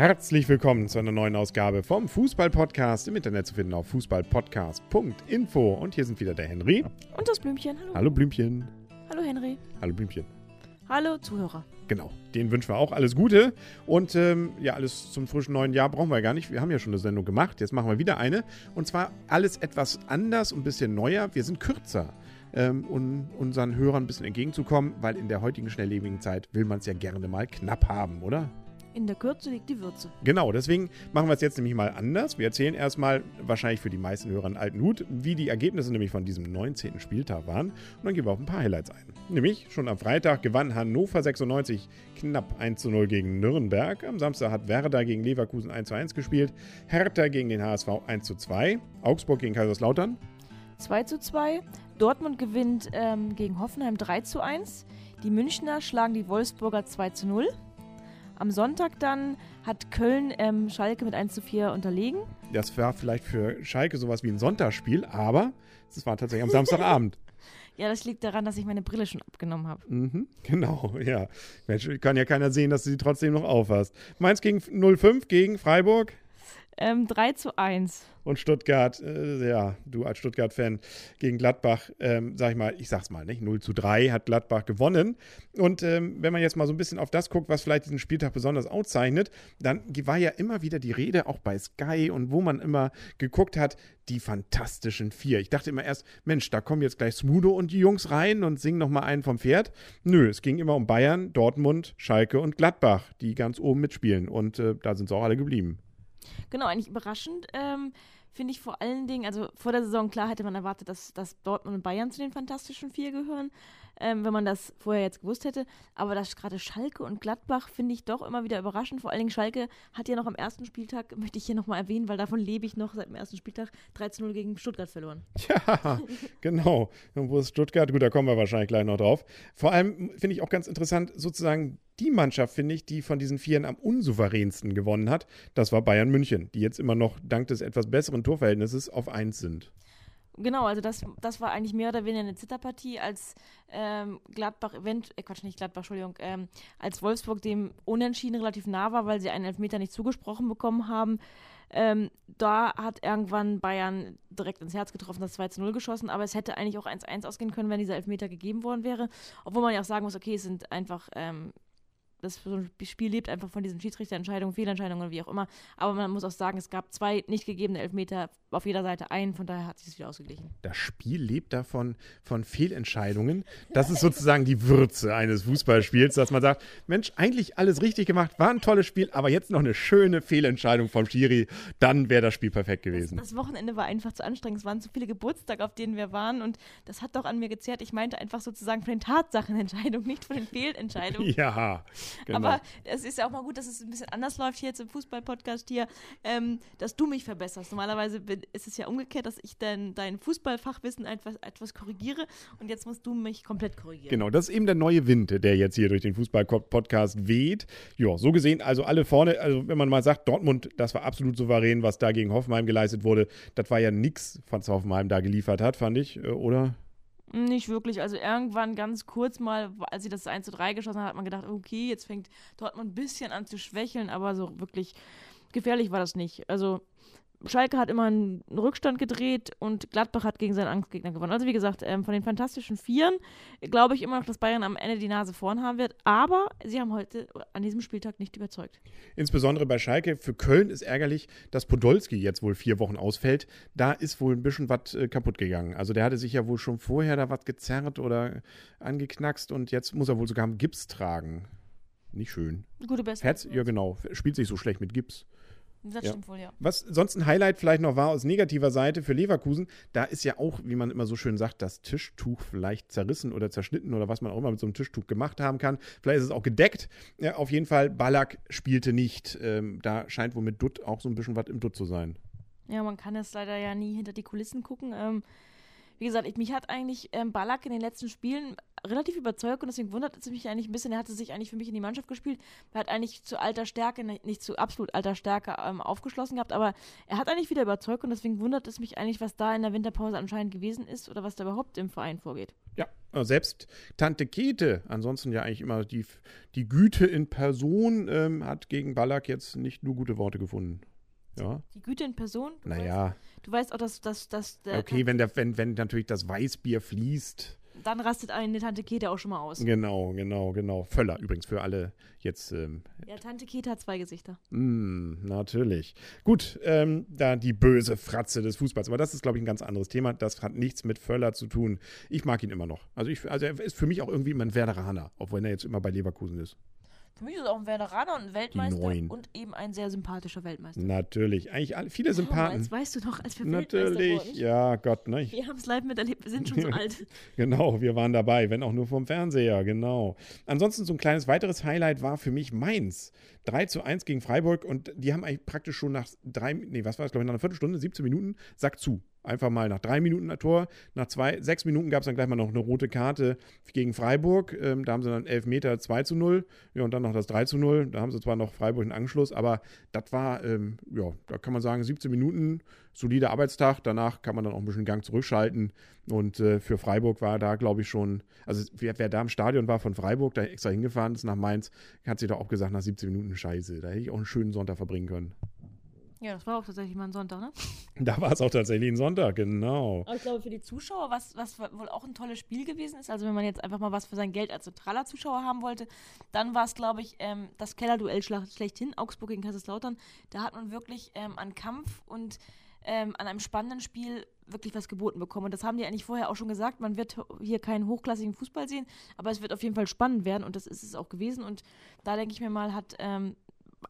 Herzlich willkommen zu einer neuen Ausgabe vom Fußball-Podcast im Internet zu finden auf fußballpodcast.info. Und hier sind wieder der Henry. Und das Blümchen. Hallo. Hallo Blümchen. Hallo Henry. Hallo Blümchen. Hallo Zuhörer. Genau, denen wünschen wir auch alles Gute. Und ähm, ja, alles zum frischen neuen Jahr brauchen wir gar nicht. Wir haben ja schon eine Sendung gemacht. Jetzt machen wir wieder eine. Und zwar alles etwas anders und ein bisschen neuer. Wir sind kürzer. Ähm, um unseren Hörern ein bisschen entgegenzukommen, weil in der heutigen schnelllebigen Zeit will man es ja gerne mal knapp haben, oder? In der Kürze liegt die Würze. Genau, deswegen machen wir es jetzt nämlich mal anders. Wir erzählen erstmal, wahrscheinlich für die meisten Hörer einen alten Hut, wie die Ergebnisse nämlich von diesem 19. Spieltag waren. Und dann gehen wir auf ein paar Highlights ein. Nämlich schon am Freitag gewann Hannover 96 knapp 1 zu 0 gegen Nürnberg. Am Samstag hat Werder gegen Leverkusen 1 zu 1 gespielt. Hertha gegen den HSV 1 zu 2. Augsburg gegen Kaiserslautern 2 zu 2. Dortmund gewinnt ähm, gegen Hoffenheim 3 zu 1. Die Münchner schlagen die Wolfsburger 2 zu 0. Am Sonntag dann hat Köln ähm, Schalke mit 1 zu 4 unterlegen. Das war vielleicht für Schalke sowas wie ein Sonntagsspiel, aber es war tatsächlich am Samstagabend. Ja, das liegt daran, dass ich meine Brille schon abgenommen habe. Mhm, genau, ja. Mensch, kann ja keiner sehen, dass du sie trotzdem noch aufhast. Mainz gegen 05 gegen Freiburg. Ähm, 3 zu 1 und Stuttgart, äh, ja, du als Stuttgart-Fan gegen Gladbach, ähm, sag ich mal, ich sag's mal, nicht, 0 zu 3 hat Gladbach gewonnen. Und ähm, wenn man jetzt mal so ein bisschen auf das guckt, was vielleicht diesen Spieltag besonders auszeichnet, dann war ja immer wieder die Rede, auch bei Sky und wo man immer geguckt hat, die fantastischen vier. Ich dachte immer erst, Mensch, da kommen jetzt gleich Smudo und die Jungs rein und singen nochmal einen vom Pferd. Nö, es ging immer um Bayern, Dortmund, Schalke und Gladbach, die ganz oben mitspielen. Und äh, da sind sie auch alle geblieben. Genau, eigentlich überraschend. Ähm, finde ich vor allen Dingen, also vor der Saison, klar hätte man erwartet, dass, dass Dortmund und Bayern zu den Fantastischen Vier gehören, ähm, wenn man das vorher jetzt gewusst hätte. Aber dass gerade Schalke und Gladbach finde ich doch immer wieder überraschend. Vor allen Dingen Schalke hat ja noch am ersten Spieltag, möchte ich hier nochmal erwähnen, weil davon lebe ich noch seit dem ersten Spieltag, 13-0 gegen Stuttgart verloren. Ja, genau. Und wo ist Stuttgart? Gut, da kommen wir wahrscheinlich gleich noch drauf. Vor allem finde ich auch ganz interessant, sozusagen die Mannschaft, finde ich, die von diesen Vieren am unsouveränsten gewonnen hat, das war Bayern München, die jetzt immer noch dank des etwas besseren Torverhältnisses auf 1 sind. Genau, also das, das war eigentlich mehr oder weniger eine Zitterpartie, als ähm, Gladbach, event, äh, Quatsch, nicht Gladbach, Entschuldigung, ähm, als Wolfsburg dem Unentschieden relativ nah war, weil sie einen Elfmeter nicht zugesprochen bekommen haben. Ähm, da hat irgendwann Bayern direkt ins Herz getroffen, das 2 zu 0 geschossen, aber es hätte eigentlich auch 1-1 ausgehen können, wenn dieser Elfmeter gegeben worden wäre. Obwohl man ja auch sagen muss, okay, es sind einfach ähm, das Spiel lebt einfach von diesen Schiedsrichterentscheidungen, Fehlentscheidungen, wie auch immer. Aber man muss auch sagen, es gab zwei nicht gegebene Elfmeter auf jeder Seite ein, von daher hat sich das wieder ausgeglichen. Das Spiel lebt davon von Fehlentscheidungen. Das ist sozusagen die Würze eines Fußballspiels, dass man sagt, Mensch, eigentlich alles richtig gemacht, war ein tolles Spiel, aber jetzt noch eine schöne Fehlentscheidung vom Schiri, dann wäre das Spiel perfekt gewesen. Das, das, Wochenende war einfach zu anstrengend, es waren zu viele Geburtstage, auf denen wir waren und das hat doch an mir gezerrt. Ich meinte einfach sozusagen von den Tatsachenentscheidungen, nicht von den Fehlentscheidungen. Ja. Genau. Aber es ist ja auch mal gut, dass es ein bisschen anders läuft hier jetzt im Fußball-Podcast hier, ähm, dass du mich verbesserst. Normalerweise bin, ist es ja umgekehrt, dass ich dann dein Fußballfachwissen etwas, etwas korrigiere und jetzt musst du mich komplett korrigieren. Genau, das ist eben der neue Wind, der jetzt hier durch den Fußball-Podcast weht. Ja, so gesehen, also alle vorne, also wenn man mal sagt, Dortmund, das war absolut souverän, was da gegen Hoffenheim geleistet wurde, das war ja nichts, was Hoffenheim da geliefert hat, fand ich, äh, oder? Nicht wirklich. Also irgendwann ganz kurz mal, als sie das 1 zu 3 geschossen hat, hat man gedacht, okay, jetzt fängt Dortmund ein bisschen an zu schwächeln, aber so wirklich gefährlich war das nicht. Also Schalke hat immer einen Rückstand gedreht und Gladbach hat gegen seinen Angstgegner gewonnen. Also wie gesagt, ähm, von den fantastischen Vieren glaube ich immer noch, dass Bayern am Ende die Nase vorn haben wird. Aber sie haben heute an diesem Spieltag nicht überzeugt. Insbesondere bei Schalke. Für Köln ist ärgerlich, dass Podolski jetzt wohl vier Wochen ausfällt. Da ist wohl ein bisschen was äh, kaputt gegangen. Also der hatte sich ja wohl schon vorher da was gezerrt oder angeknackst und jetzt muss er wohl sogar einen Gips tragen. Nicht schön. Gute Besserung. Herz, ja genau. Spielt sich so schlecht mit Gips. Das ja. stimmt wohl, ja. Was sonst ein Highlight vielleicht noch war aus negativer Seite für Leverkusen, da ist ja auch, wie man immer so schön sagt, das Tischtuch vielleicht zerrissen oder zerschnitten oder was man auch immer mit so einem Tischtuch gemacht haben kann. Vielleicht ist es auch gedeckt. Ja, auf jeden Fall, Ballack spielte nicht. Ähm, da scheint wohl mit Dutt auch so ein bisschen was im Dutt zu sein. Ja, man kann jetzt leider ja nie hinter die Kulissen gucken. Ähm, wie gesagt, ich, mich hat eigentlich ähm, Ballack in den letzten Spielen relativ überzeugt und deswegen wundert es mich eigentlich ein bisschen. Er hatte sich eigentlich für mich in die Mannschaft gespielt. Er hat eigentlich zu alter Stärke, ne, nicht zu absolut alter Stärke ähm, aufgeschlossen gehabt, aber er hat eigentlich wieder überzeugt und deswegen wundert es mich eigentlich, was da in der Winterpause anscheinend gewesen ist oder was da überhaupt im Verein vorgeht. Ja, äh, selbst Tante Kete, ansonsten ja eigentlich immer die, die Güte in Person, ähm, hat gegen Ballack jetzt nicht nur gute Worte gefunden. Ja. Die Güte in Person? Naja. Weißt, du weißt auch, dass, dass, dass Okay, wenn, der, wenn, wenn natürlich das Weißbier fließt dann rastet eine Tante Kete auch schon mal aus. Genau, genau, genau. Völler übrigens für alle jetzt. Ähm, ja, Tante Kete hat zwei Gesichter. Mm, natürlich. Gut, ähm, da die böse Fratze des Fußballs. Aber das ist, glaube ich, ein ganz anderes Thema. Das hat nichts mit Völler zu tun. Ich mag ihn immer noch. Also, ich, also er ist für mich auch irgendwie immer ein Werderaner, obwohl er jetzt immer bei Leverkusen ist. Für mich ist auch ein Veteraner und ein Weltmeister und eben ein sehr sympathischer Weltmeister. Natürlich. Eigentlich alle, viele Sympathen. Das weißt du doch, als wir Natürlich, wurden. ja, Gott, ne? Wir haben es live miterlebt, wir sind schon so alt. genau, wir waren dabei, wenn auch nur vom Fernseher, genau. Ansonsten so ein kleines weiteres Highlight war für mich Mainz. 3 zu 1 gegen Freiburg und die haben eigentlich praktisch schon nach drei, nee, was war das, glaube ich, nach einer Viertelstunde, 17 Minuten, Sack zu. Einfach mal nach drei Minuten ein Tor. Nach zwei, sechs Minuten gab es dann gleich mal noch eine rote Karte gegen Freiburg. Ähm, da haben sie dann 11 Meter 2 zu 0. Ja, und dann noch das 3 zu 0. Da haben sie zwar noch Freiburg einen Anschluss, aber das war, ähm, ja, da kann man sagen, 17 Minuten, solider Arbeitstag. Danach kann man dann auch ein bisschen Gang zurückschalten. Und äh, für Freiburg war da, glaube ich, schon, also wer, wer, da im Stadion war von Freiburg, da extra hingefahren ist nach Mainz, hat sich doch auch gesagt, nach 17 Minuten Scheiße. Da hätte ich auch einen schönen Sonntag verbringen können. Ja, das war auch tatsächlich mal ein Sonntag, ne? Da war es auch tatsächlich ein Sonntag, genau. Aber ich glaube, für die Zuschauer, was, was wohl auch ein tolles Spiel gewesen ist, also wenn man jetzt einfach mal was für sein Geld als neutraler Zuschauer haben wollte, dann war es, glaube ich, ähm, das Kellerduell schlechthin, Augsburg gegen Kaiserslautern. Da hat man wirklich ähm, an Kampf und ähm, an einem spannenden Spiel wirklich was geboten bekommen. Und das haben die eigentlich vorher auch schon gesagt. Man wird hier keinen hochklassigen Fußball sehen, aber es wird auf jeden Fall spannend werden und das ist es auch gewesen. Und da denke ich mir mal, hat ähm,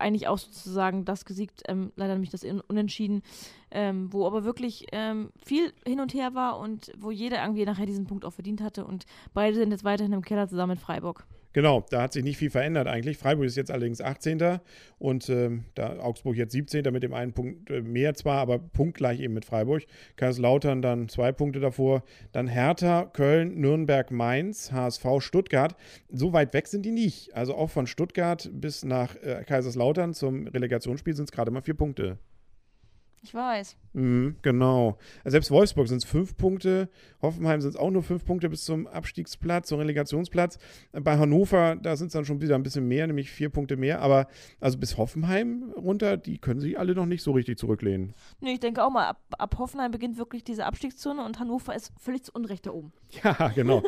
eigentlich auch sozusagen das gesiegt, ähm, leider nämlich das Unentschieden, ähm, wo aber wirklich ähm, viel hin und her war und wo jeder irgendwie nachher diesen Punkt auch verdient hatte und beide sind jetzt weiterhin im Keller zusammen mit Freiburg. Genau, da hat sich nicht viel verändert eigentlich. Freiburg ist jetzt allerdings 18. und ähm, da Augsburg jetzt 17. mit dem einen Punkt äh, mehr zwar, aber punktgleich eben mit Freiburg. Kaiserslautern dann zwei Punkte davor. Dann Hertha, Köln, Nürnberg, Mainz, HSV, Stuttgart. So weit weg sind die nicht. Also auch von Stuttgart bis nach äh, Kaiserslautern zum Relegationsspiel sind es gerade mal vier Punkte. Ich weiß. Mhm, genau. Selbst Wolfsburg sind es fünf Punkte. Hoffenheim sind es auch nur fünf Punkte bis zum Abstiegsplatz, zum Relegationsplatz. Bei Hannover, da sind es dann schon wieder ein bisschen mehr, nämlich vier Punkte mehr. Aber also bis Hoffenheim runter, die können sich alle noch nicht so richtig zurücklehnen. Nee, ich denke auch mal, ab, ab Hoffenheim beginnt wirklich diese Abstiegszone und Hannover ist völlig zu Unrecht da oben. Ja, genau.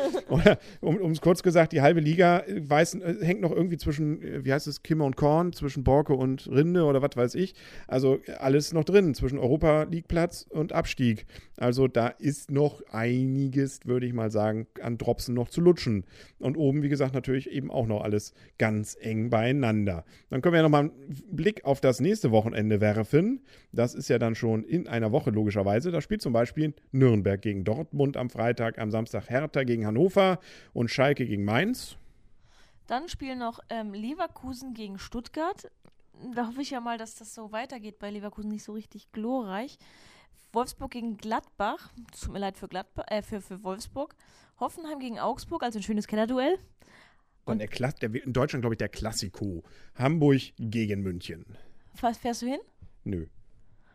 um es kurz gesagt, die halbe Liga weiß, äh, hängt noch irgendwie zwischen, äh, wie heißt es, Kimmer und Korn, zwischen Borke und Rinde oder was weiß ich. Also alles noch drin zwischen Europa League Platz und Abstieg. Also da ist noch einiges, würde ich mal sagen, an Dropsen noch zu lutschen. Und oben, wie gesagt, natürlich eben auch noch alles ganz eng beieinander. Dann können wir ja nochmal einen Blick auf das nächste Wochenende werfen. Das ist ja dann schon in einer Woche logischerweise. Da spielt zum Beispiel Nürnberg gegen Dortmund am Freitag, am Samstag Hertha gegen Hannover und Schalke gegen Mainz. Dann spielen noch ähm, Leverkusen gegen Stuttgart da hoffe ich ja mal, dass das so weitergeht bei Leverkusen, nicht so richtig glorreich. Wolfsburg gegen Gladbach, tut mir leid für, Gladbach, äh, für, für Wolfsburg. Hoffenheim gegen Augsburg, also ein schönes Kellerduell. Und der, Kla der in Deutschland, glaube ich, der Klassiko. Hamburg gegen München. Fährst du hin? Nö.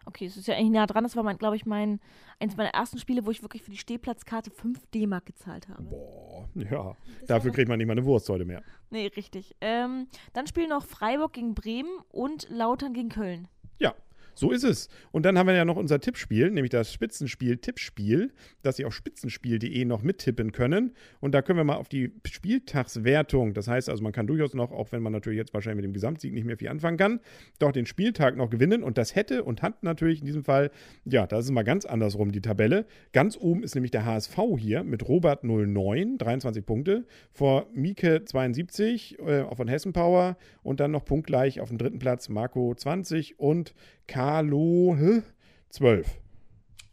Okay, es ist ja eigentlich nah dran. Das war, glaube ich, mein, eins meiner ersten Spiele, wo ich wirklich für die Stehplatzkarte 5 D-Mark gezahlt habe. Boah, ja. Das Dafür kriegt man nicht mal eine Wurst heute mehr. Nee, richtig. Ähm, dann spielen noch Freiburg gegen Bremen und Lautern gegen Köln. Ja, so ist es. Und dann haben wir ja noch unser Tippspiel, nämlich das Spitzenspiel-Tippspiel, das Sie auf spitzenspiel.de noch mittippen können. Und da können wir mal auf die Spieltagswertung, das heißt also, man kann durchaus noch, auch wenn man natürlich jetzt wahrscheinlich mit dem Gesamtsieg nicht mehr viel anfangen kann, doch den Spieltag noch gewinnen. Und das hätte und hat natürlich in diesem Fall, ja, das ist mal ganz andersrum die Tabelle. Ganz oben ist nämlich der HSV hier mit Robert 09, 23 Punkte, vor Mieke 72 äh, von Hessen Power und dann noch punktgleich auf dem dritten Platz Marco 20 und Carlo hä? 12.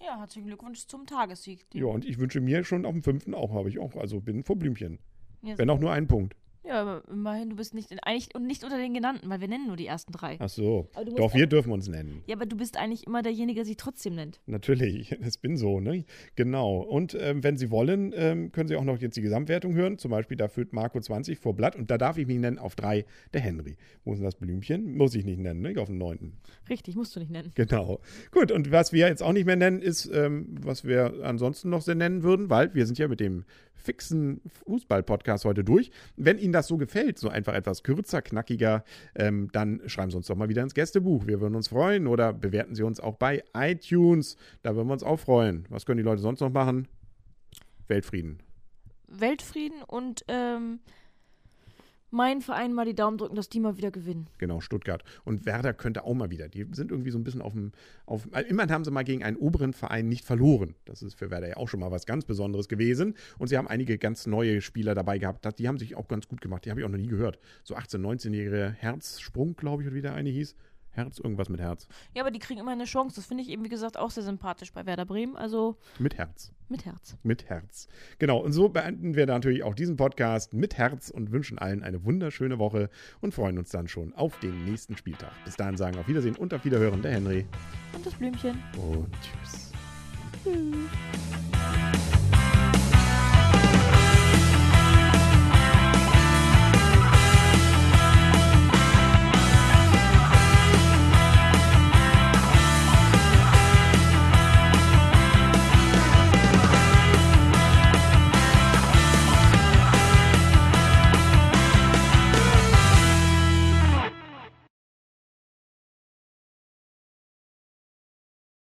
Ja, herzlichen Glückwunsch zum Tagessieg. Ja, und ich wünsche mir schon auf dem fünften auch, habe ich auch. Also bin vor Blümchen. Ja, Wenn auch nur ein Punkt. Ja, aber immerhin, du bist nicht in, eigentlich und nicht unter den genannten, weil wir nennen nur die ersten drei. Ach so. Doch, wir dürfen uns nennen. Ja, aber du bist eigentlich immer derjenige, der sich trotzdem nennt. Natürlich, das bin so, ne? Genau. Und ähm, wenn Sie wollen, ähm, können Sie auch noch jetzt die Gesamtwertung hören. Zum Beispiel, da führt Marco 20 vor Blatt und da darf ich mich nennen auf drei der Henry. Wo ist denn das Blümchen? Muss ich nicht nennen, ne? Auf dem neunten. Richtig, musst du nicht nennen. Genau. Gut, und was wir jetzt auch nicht mehr nennen, ist, ähm, was wir ansonsten noch sehr nennen würden, weil wir sind ja mit dem fixen Fußball-Podcast heute durch. Wenn Ihnen das so gefällt, so einfach etwas kürzer, knackiger, ähm, dann schreiben Sie uns doch mal wieder ins Gästebuch. Wir würden uns freuen oder bewerten Sie uns auch bei iTunes. Da würden wir uns auch freuen. Was können die Leute sonst noch machen? Weltfrieden. Weltfrieden und ähm, mein Verein mal die Daumen drücken, dass die mal wieder gewinnen. Genau, Stuttgart. Und Werder könnte auch mal wieder. Die sind irgendwie so ein bisschen auf dem. Auf, also immerhin haben sie mal gegen einen oberen Verein nicht verloren. Das ist für Werder ja auch schon mal was ganz Besonderes gewesen. Und sie haben einige ganz neue Spieler dabei gehabt. Die haben sich auch ganz gut gemacht. Die habe ich auch noch nie gehört. So 18-, 19-jährige Herzsprung, glaube ich, oder wie der eine hieß. Herz, irgendwas mit Herz. Ja, aber die kriegen immer eine Chance. Das finde ich eben, wie gesagt, auch sehr sympathisch bei Werder Bremen. Also Mit Herz. mit Herz. Mit Herz. Genau, und so beenden wir natürlich auch diesen Podcast mit Herz und wünschen allen eine wunderschöne Woche und freuen uns dann schon auf den nächsten Spieltag. Bis dahin sagen auf Wiedersehen und auf Wiederhören der Henry Und das Blümchen. und tschüss. Tschüss.